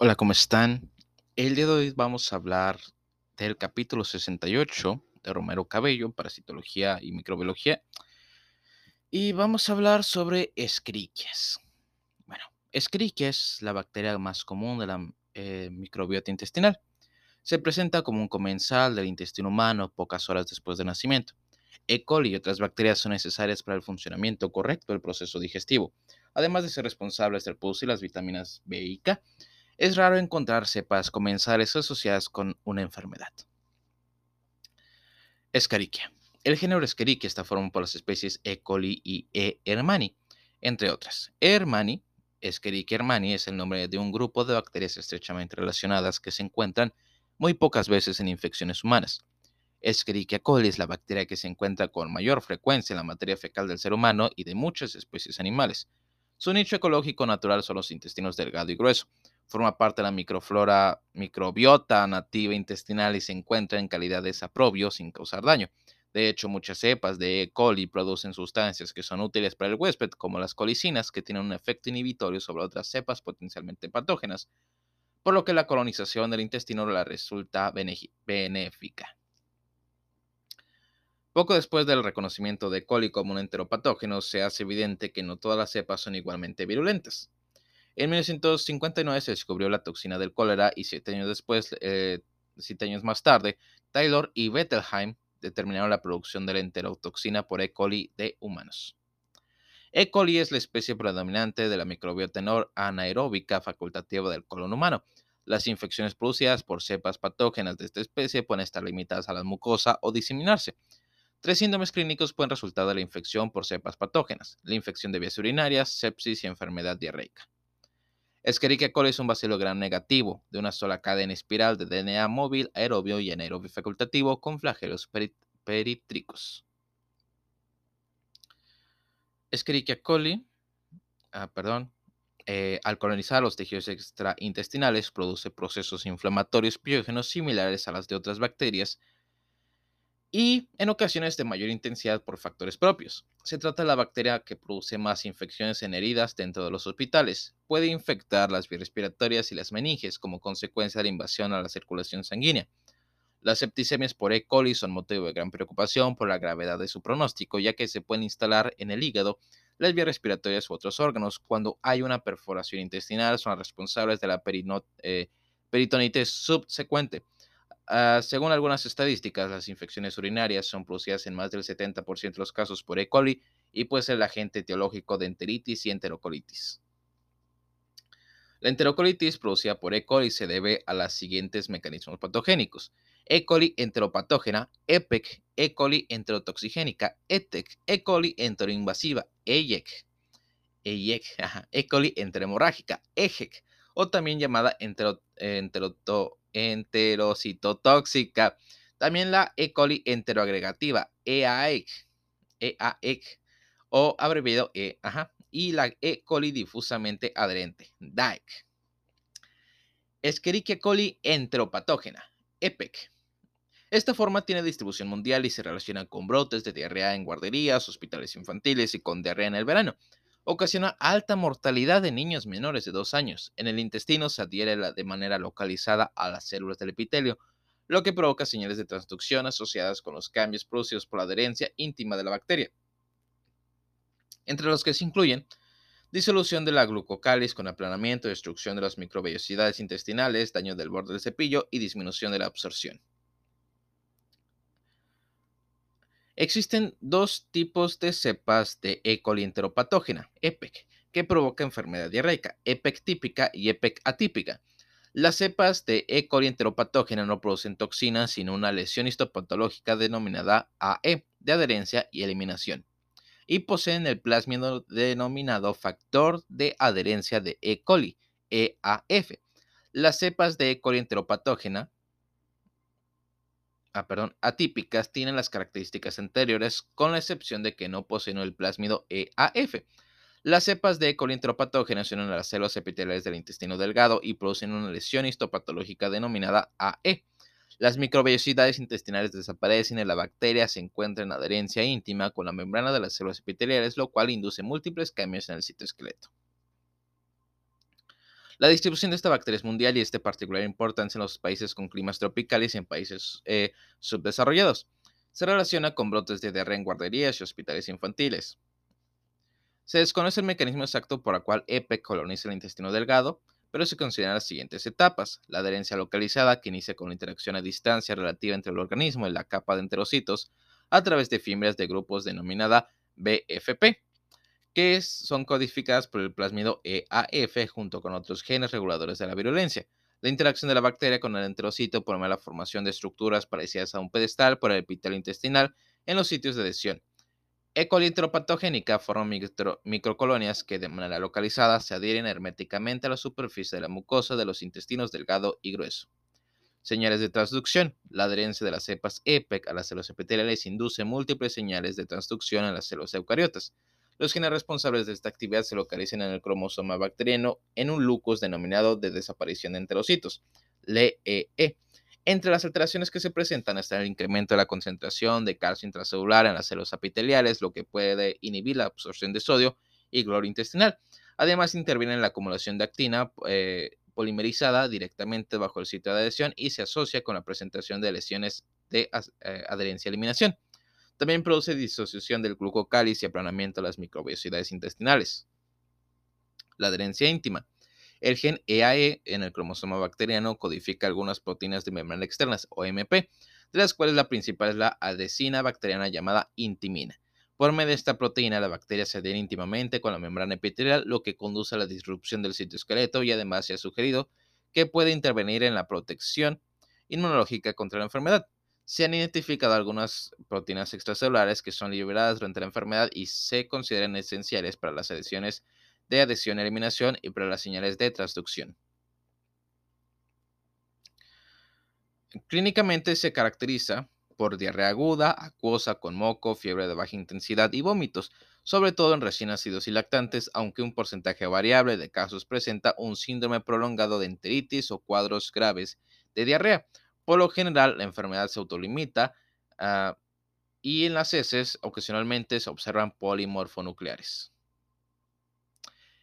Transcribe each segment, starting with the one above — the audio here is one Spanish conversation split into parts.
Hola, ¿cómo están? El día de hoy vamos a hablar del capítulo 68 de Romero Cabello, Parasitología y Microbiología. Y vamos a hablar sobre Escherichia. Bueno, Escherichia es la bacteria más común de la eh, microbiota intestinal. Se presenta como un comensal del intestino humano pocas horas después del nacimiento. E. coli y otras bacterias son necesarias para el funcionamiento correcto del proceso digestivo, además de ser responsables de producir las vitaminas B y K es raro encontrar cepas comensales asociadas con una enfermedad. Escherichia. El género Escherichia está formado por las especies E. coli y E. hermani, entre otras. E. hermani, Escherichia hermani, es el nombre de un grupo de bacterias estrechamente relacionadas que se encuentran muy pocas veces en infecciones humanas. Escherichia coli es la bacteria que se encuentra con mayor frecuencia en la materia fecal del ser humano y de muchas especies animales. Su nicho ecológico natural son los intestinos delgado y grueso, forma parte de la microflora microbiota nativa intestinal y se encuentra en calidad de saprobio sin causar daño. De hecho, muchas cepas de E. coli producen sustancias que son útiles para el huésped, como las colicinas, que tienen un efecto inhibitorio sobre otras cepas potencialmente patógenas, por lo que la colonización del intestino la resulta benéfica. Poco después del reconocimiento de E. coli como un enteropatógeno, se hace evidente que no todas las cepas son igualmente virulentas. En 1959 se descubrió la toxina del cólera y siete años después, eh, siete años más tarde, Taylor y Bettelheim determinaron la producción de la enterotoxina por E. coli de humanos. E. coli es la especie predominante de la microbiota anaeróbica facultativa del colon humano. Las infecciones producidas por cepas patógenas de esta especie pueden estar limitadas a la mucosa o diseminarse. Tres síndromes clínicos pueden resultar de la infección por cepas patógenas, la infección de vías urinarias, sepsis y enfermedad diarreica. Escherichia coli es un bacilo gran negativo de una sola cadena espiral de DNA móvil, aerobio y anaerobio facultativo con flagelos peritricos. Escherichia coli, ah, perdón, eh, al colonizar los tejidos extraintestinales produce procesos inflamatorios biógenos similares a las de otras bacterias y en ocasiones de mayor intensidad por factores propios. Se trata de la bacteria que produce más infecciones en heridas dentro de los hospitales. Puede infectar las vías respiratorias y las meninges como consecuencia de la invasión a la circulación sanguínea. Las septicemias por E. coli son motivo de gran preocupación por la gravedad de su pronóstico, ya que se pueden instalar en el hígado, las vías respiratorias u otros órganos. Cuando hay una perforación intestinal, son responsables de la eh, peritonitis subsecuente. Ah, según algunas estadísticas, las infecciones urinarias son producidas en más del 70% de los casos por E. coli y puede ser el agente etiológico de enteritis y enterocolitis. La enterocolitis producida por E. coli se debe a los siguientes mecanismos patogénicos. E. coli enteropatógena, EPEC, E. coli enterotoxigénica, ETEC, E. coli enteroinvasiva, EIEC, EIEC, E. coli enterhemorrágica, EGEC, o también llamada entero, enterocitotóxica. También la E. coli enteroagregativa, EAEC, EAEC, o abreviado E, ajá, y la E. coli difusamente adherente, DAEC. Escherichia coli enteropatógena, EPEC. Esta forma tiene distribución mundial y se relaciona con brotes de diarrea en guarderías, hospitales infantiles y con diarrea en el verano ocasiona alta mortalidad de niños menores de dos años. En el intestino se adhiere de manera localizada a las células del epitelio, lo que provoca señales de transducción asociadas con los cambios producidos por la adherencia íntima de la bacteria, entre los que se incluyen disolución de la glucocális con aplanamiento, destrucción de las microvellosidades intestinales, daño del borde del cepillo y disminución de la absorción. Existen dos tipos de cepas de E. coli enteropatógena, EPEC, que provoca enfermedad diarreica, EPEC típica y EPEC atípica. Las cepas de E. coli enteropatógena no producen toxinas, sino una lesión histopatológica denominada AE, de adherencia y eliminación, y poseen el plásmido denominado factor de adherencia de E. coli, EAF. Las cepas de E. coli enteropatógena Ah, perdón, atípicas tienen las características anteriores, con la excepción de que no poseen el plásmido EAF. Las cepas de E. coli a las células epiteliales del intestino delgado y producen una lesión histopatológica denominada AE. Las microvellosidades intestinales desaparecen y la bacteria se encuentra en adherencia íntima con la membrana de las células epiteliales, lo cual induce múltiples cambios en el citoesqueleto. La distribución de esta bacteria es mundial y es de particular importancia en los países con climas tropicales y en países eh, subdesarrollados. Se relaciona con brotes de diarrea en guarderías y hospitales infantiles. Se desconoce el mecanismo exacto por el cual EPEC coloniza el intestino delgado, pero se consideran las siguientes etapas. La adherencia localizada, que inicia con la interacción a distancia relativa entre el organismo y la capa de enterocitos, a través de fibras de grupos denominada BFP, que son codificadas por el plásmido EAF junto con otros genes reguladores de la virulencia. La interacción de la bacteria con el enterocito promueve la formación de estructuras parecidas a un pedestal por el epitelio intestinal en los sitios de adhesión. E. coli forma microcolonias que de manera localizada se adhieren herméticamente a la superficie de la mucosa de los intestinos delgado y grueso. Señales de transducción. La adherencia de las cepas EPEC a las células epiteliales induce múltiples señales de transducción en las células eucariotas. Los genes responsables de esta actividad se localizan en el cromosoma bacteriano en un lucus denominado de desaparición de enterocitos, LEE. E. Entre las alteraciones que se presentan está el incremento de la concentración de calcio intracelular en las células epiteliales, lo que puede inhibir la absorción de sodio y cloro intestinal. Además, interviene en la acumulación de actina eh, polimerizada directamente bajo el sitio de adhesión y se asocia con la presentación de lesiones de eh, adherencia-eliminación. También produce disociación del glucocálice y aplanamiento de las microbiosidades intestinales. La adherencia íntima. El gen EAE e en el cromosoma bacteriano codifica algunas proteínas de membrana externas, o MP, de las cuales la principal es la adhesina bacteriana llamada intimina. Por medio de esta proteína, la bacteria se adhiere íntimamente con la membrana epitelial, lo que conduce a la disrupción del citoesqueleto y además se ha sugerido que puede intervenir en la protección inmunológica contra la enfermedad. Se han identificado algunas proteínas extracelulares que son liberadas durante la enfermedad y se consideran esenciales para las adhesiones de adhesión-eliminación y para las señales de transducción. Clínicamente se caracteriza por diarrea aguda, acuosa con moco, fiebre de baja intensidad y vómitos, sobre todo en recién nacidos y lactantes, aunque un porcentaje variable de casos presenta un síndrome prolongado de enteritis o cuadros graves de diarrea. Por lo general, la enfermedad se autolimita ah, y en las heces ocasionalmente se observan polimorfonucleares.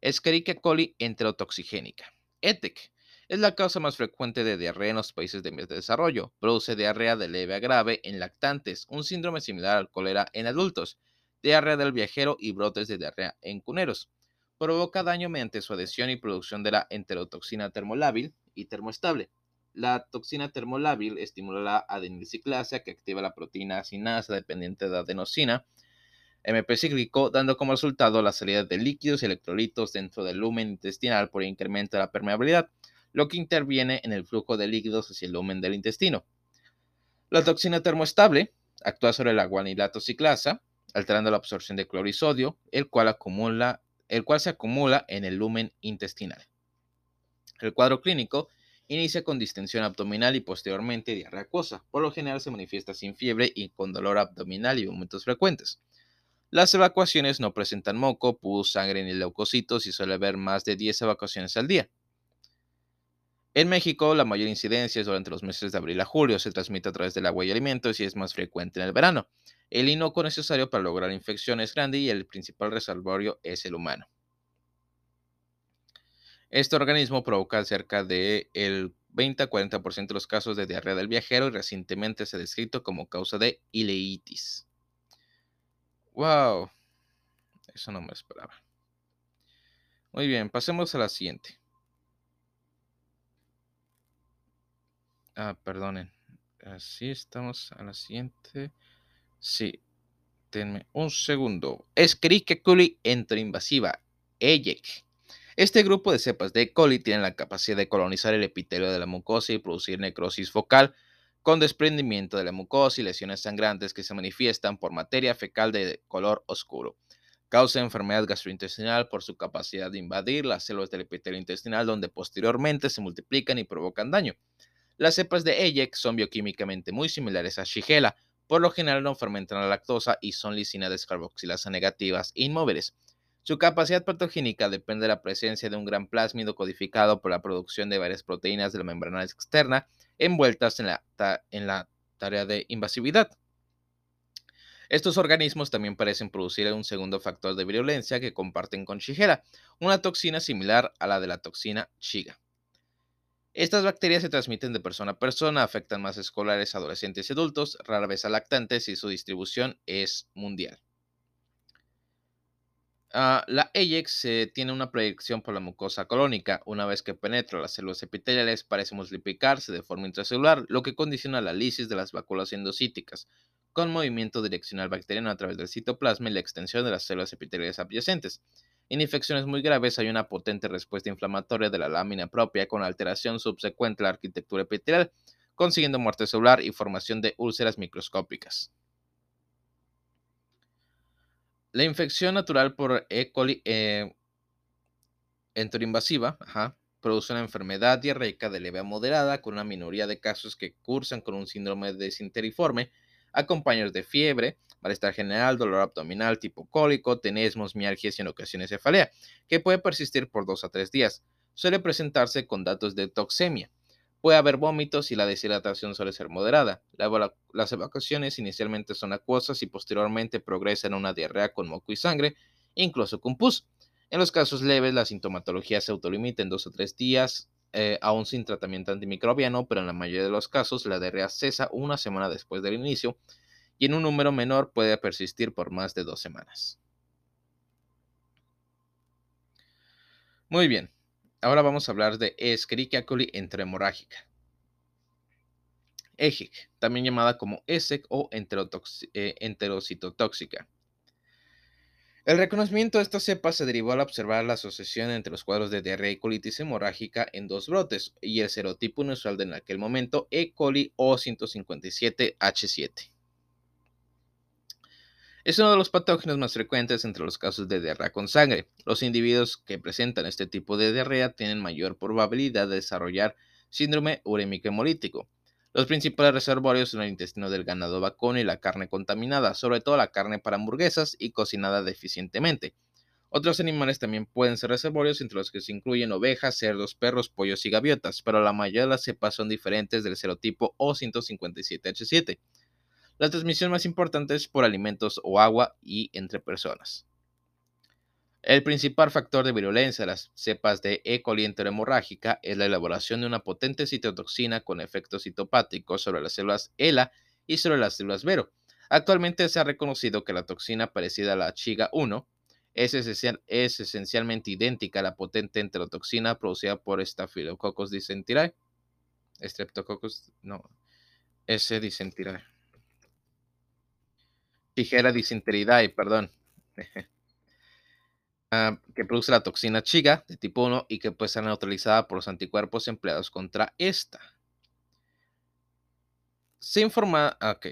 Escherichia coli enterotoxigénica. ETEC es la causa más frecuente de diarrea en los países de desarrollo. Produce diarrea de leve a grave en lactantes, un síndrome similar al cólera en adultos, diarrea del viajero y brotes de diarrea en cuneros. Provoca daño mediante su adhesión y producción de la enterotoxina termolábil y termoestable. La toxina termolábil estimula la adenosiclasa que activa la proteína acinasa dependiente de adenosina MP cíclico, dando como resultado la salida de líquidos y electrolitos dentro del lumen intestinal por incremento de la permeabilidad, lo que interviene en el flujo de líquidos hacia el lumen del intestino. La toxina termoestable actúa sobre la guanilato ciclasa, alterando la absorción de cloro sodio, el cual se acumula en el lumen intestinal. El cuadro clínico inicia con distensión abdominal y posteriormente diarrea acuosa. Por lo general se manifiesta sin fiebre y con dolor abdominal y vómitos frecuentes. Las evacuaciones no presentan moco, pus, sangre ni leucocitos y suele haber más de 10 evacuaciones al día. En México, la mayor incidencia es durante los meses de abril a julio, se transmite a través del agua y alimentos y es más frecuente en el verano. El inocuo necesario para lograr infección es grande y el principal reservorio es el humano. Este organismo provoca cerca del 20 a 40% de los casos de diarrea del viajero y recientemente se ha descrito como causa de ileitis. Wow. Eso no me esperaba. Muy bien, pasemos a la siguiente. Ah, perdonen. Así estamos a la siguiente. Sí. Denme un segundo. Escherichia coli enteroinvasiva. EYEC. Este grupo de cepas de E. coli tienen la capacidad de colonizar el epitelio de la mucosa y producir necrosis focal con desprendimiento de la mucosa y lesiones sangrantes que se manifiestan por materia fecal de color oscuro. Causa enfermedad gastrointestinal por su capacidad de invadir las células del epitelio intestinal donde posteriormente se multiplican y provocan daño. Las cepas de EYEC son bioquímicamente muy similares a Shigella, por lo general no fermentan la lactosa y son lisina descarboxilasa negativas inmóviles. Su capacidad patogénica depende de la presencia de un gran plásmido codificado por la producción de varias proteínas de la membrana externa envueltas en la, tarea de invasividad. Estos organismos también parecen producir un segundo factor de virulencia que comparten con Shigella, una toxina similar a la de la toxina Shiga. Estas bacterias se transmiten de persona a persona, afectan más escolares, adolescentes y adultos, rara vez a lactantes y su distribución es mundial. Ah, la Ajax tiene una proyección por la mucosa colónica. Una vez que penetra las células epiteliales, parece multiplicarse de forma intracelular, lo que condiciona la lisis de las vacuolas endocíticas, con movimiento direccional bacteriano a través del citoplasma y la extensión de las células epiteliales adyacentes. En infecciones muy graves hay una potente respuesta inflamatoria de la lámina propia con alteración subsecuente a la arquitectura epitelial, consiguiendo muerte celular y formación de úlceras microscópicas. La infección natural por E. coli eh, enteroinvasiva produce una enfermedad diarreica de leve a moderada con una minoría de casos que cursan con un síndrome desinteriforme acompañados de fiebre, malestar general, dolor abdominal tipo cólico, tenesmos, mialgias y en ocasiones cefalea, que puede persistir por dos a tres días. Suele presentarse con datos de toxemia. Puede haber vómitos y la deshidratación suele ser moderada. las evacuaciones inicialmente son acuosas y posteriormente progresan a una diarrea con moco y sangre, incluso con pus. En los casos leves, la sintomatología se autolimita en dos o tres días, eh, aún sin tratamiento antimicrobiano, pero en la mayoría de los casos la diarrea cesa una semana después del inicio y en un número menor puede persistir por más de dos semanas. Muy bien, Ahora vamos a hablar de Escherichia coli enterohemorrágica. EGIC, también llamada como ESEC o eh, enterocitotóxica. El reconocimiento de esta cepa se derivó al observar la asociación entre los cuadros de diarrea y colitis hemorrágica en dos brotes y el serotipo inusual de en aquel momento E. coli O157H7. Es uno de los patógenos más frecuentes entre los casos de diarrea con sangre. Los individuos que presentan este tipo de diarrea tienen mayor probabilidad de desarrollar síndrome urémico hemolítico. Los principales reservorios son el intestino del ganado vacuno y la carne contaminada, sobre todo la carne para hamburguesas y cocinada deficientemente. Otros animales también pueden ser reservorios, entre los que se incluyen ovejas, cerdos, perros, pollos y gaviotas, pero la mayoría de las cepas son diferentes del serotipo O157H7. La transmisión más importante es por alimentos o agua y entre personas. El principal factor de virulencia de las cepas de E. coli hemorrágica es la elaboración de una potente citotoxina con efectos citopáticos sobre las células ELA y sobre las células Vero. Actualmente se ha reconocido que la toxina parecida a la Chiga 1 es, esencialmente idéntica a la potente enterotoxina producida por Staphylococcus dysentery. Streptococcus, no, S. dysentery. Tijera disenteridae, perdón. Ah, que produce la toxina chiga de tipo 1 y que puede ser neutralizada por los anticuerpos empleados contra esta. Se informa, ah, ok.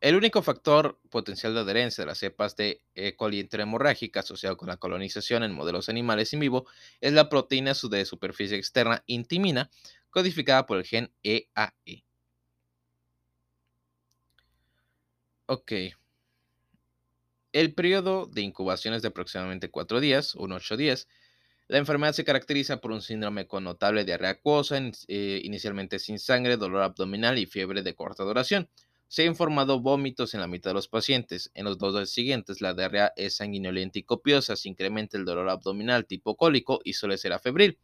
El único factor potencial de adherencia de las cepas de E. coli hemorrágica asociado con la colonización en modelos animales en vivo es la proteína de superficie externa intimina, codificada por el gen EAE. E. Ok. El periodo de incubación es de aproximadamente 4 días, 1 8 días. La enfermedad se caracteriza por un síndrome con notable diarrea acuosa, eh, inicialmente sin sangre, dolor abdominal y fiebre de corta duración. Se han informado vómitos en la mitad de los pacientes. En los dos días siguientes, la diarrea es sanguinolenta y copiosa, se incrementa el dolor abdominal tipo cólico y suele ser afebril.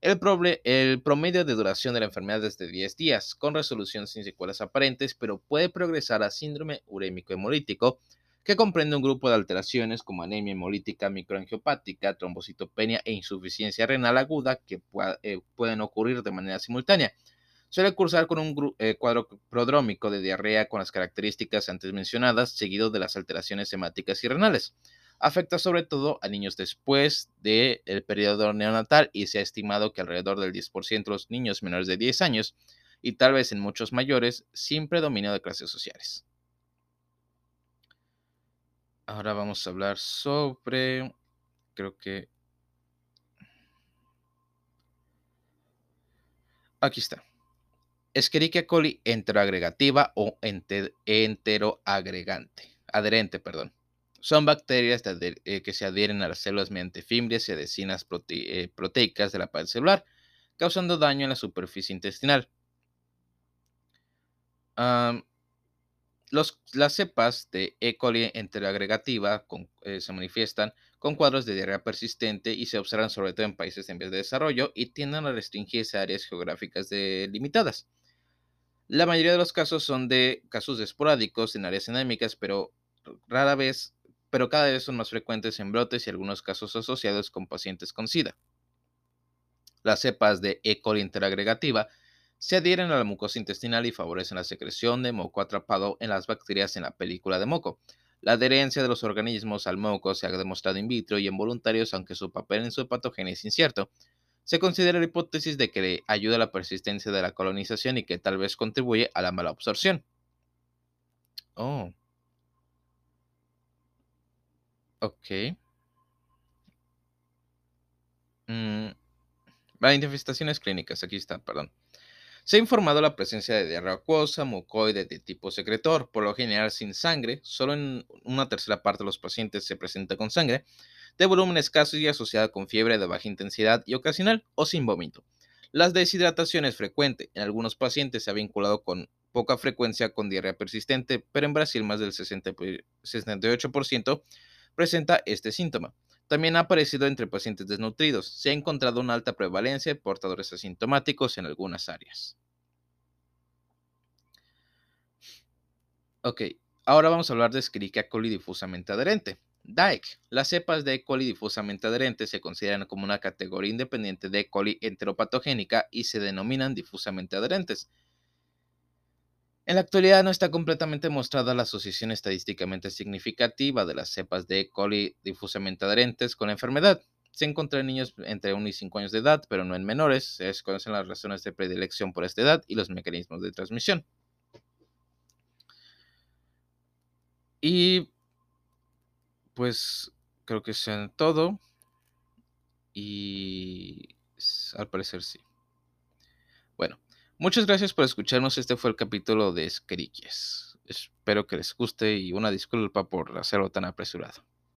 El, el, promedio de duración de la enfermedad es de 10 días, con resolución sin secuelas aparentes, pero puede progresar a síndrome urémico hemolítico, que comprende un grupo de alteraciones como anemia hemolítica microangiopática, trombocitopenia e insuficiencia renal aguda que eh, pueden ocurrir de manera simultánea. Suele cursar con un eh, cuadro prodrómico de diarrea con las características antes mencionadas, seguido de las alteraciones hemáticas y renales. Afecta sobre todo a niños después del periodo neonatal y se ha estimado que alrededor del 10% de los niños menores de 10 años y tal vez en muchos mayores sin predominio de clases sociales. Ahora vamos a hablar sobre, creo que... Aquí está. Escherichia coli enteroagregativa o enteroagregante, adherente, perdón. Son bacterias eh, que se adhieren a las células mediante fimbrias y adhesinas eh, proteicas de la pared celular, causando daño en la superficie intestinal. Las cepas de E. coli enteroagregativa eh, se manifiestan con cuadros de diarrea persistente y se observan sobre todo en países en vías de desarrollo y tienden a restringirse a áreas geográficas delimitadas. La mayoría de los casos son de casos esporádicos en áreas endémicas, pero rara vez, pero cada vez son más frecuentes en brotes y algunos casos asociados con pacientes con SIDA. Las cepas de E. coli interagregativa se adhieren a la mucosa intestinal y favorecen la secreción de moco atrapado en las bacterias en la película de moco. La adherencia de los organismos al moco se ha demostrado in vitro y en voluntarios, aunque su papel en su patogenia es incierto. Se considera la hipótesis de que ayuda a la persistencia de la colonización y que tal vez contribuye a la mala absorción. Oh. Ok. Mm. Manifestaciones clínicas, aquí está, perdón. Se ha informado la presencia de diarrea acuosa, mucoide de tipo secretor, por lo general sin sangre, solo en una tercera parte de los pacientes se presenta con sangre, de volumen escaso y asociada con fiebre de baja intensidad y ocasional o sin vómito. La deshidratación es frecuente, en algunos pacientes se ha vinculado con poca frecuencia con diarrea persistente, pero en Brasil más del 68% presenta este síntoma. También ha aparecido entre pacientes desnutridos. Se ha encontrado una alta prevalencia de portadores asintomáticos en algunas áreas. Ok, ahora vamos a hablar de Escherichia coli difusamente adherente. DAEC. Las cepas de E. coli difusamente adherente se consideran como una categoría independiente de E. coli enteropatogénica y se denominan difusamente adherentes. En la actualidad no está completamente mostrada la asociación estadísticamente significativa de las cepas de coli difusamente adherentes con la enfermedad. Se encuentra en niños entre 1 y 5 años de edad, pero no en menores. Se desconocen las razones de predilección por esta edad y los mecanismos de transmisión. Y pues creo que sean todo. Y al parecer sí. Muchas gracias por escucharnos. Este fue el capítulo de Esqueriquies. Espero que les guste y una disculpa por hacerlo tan apresurado.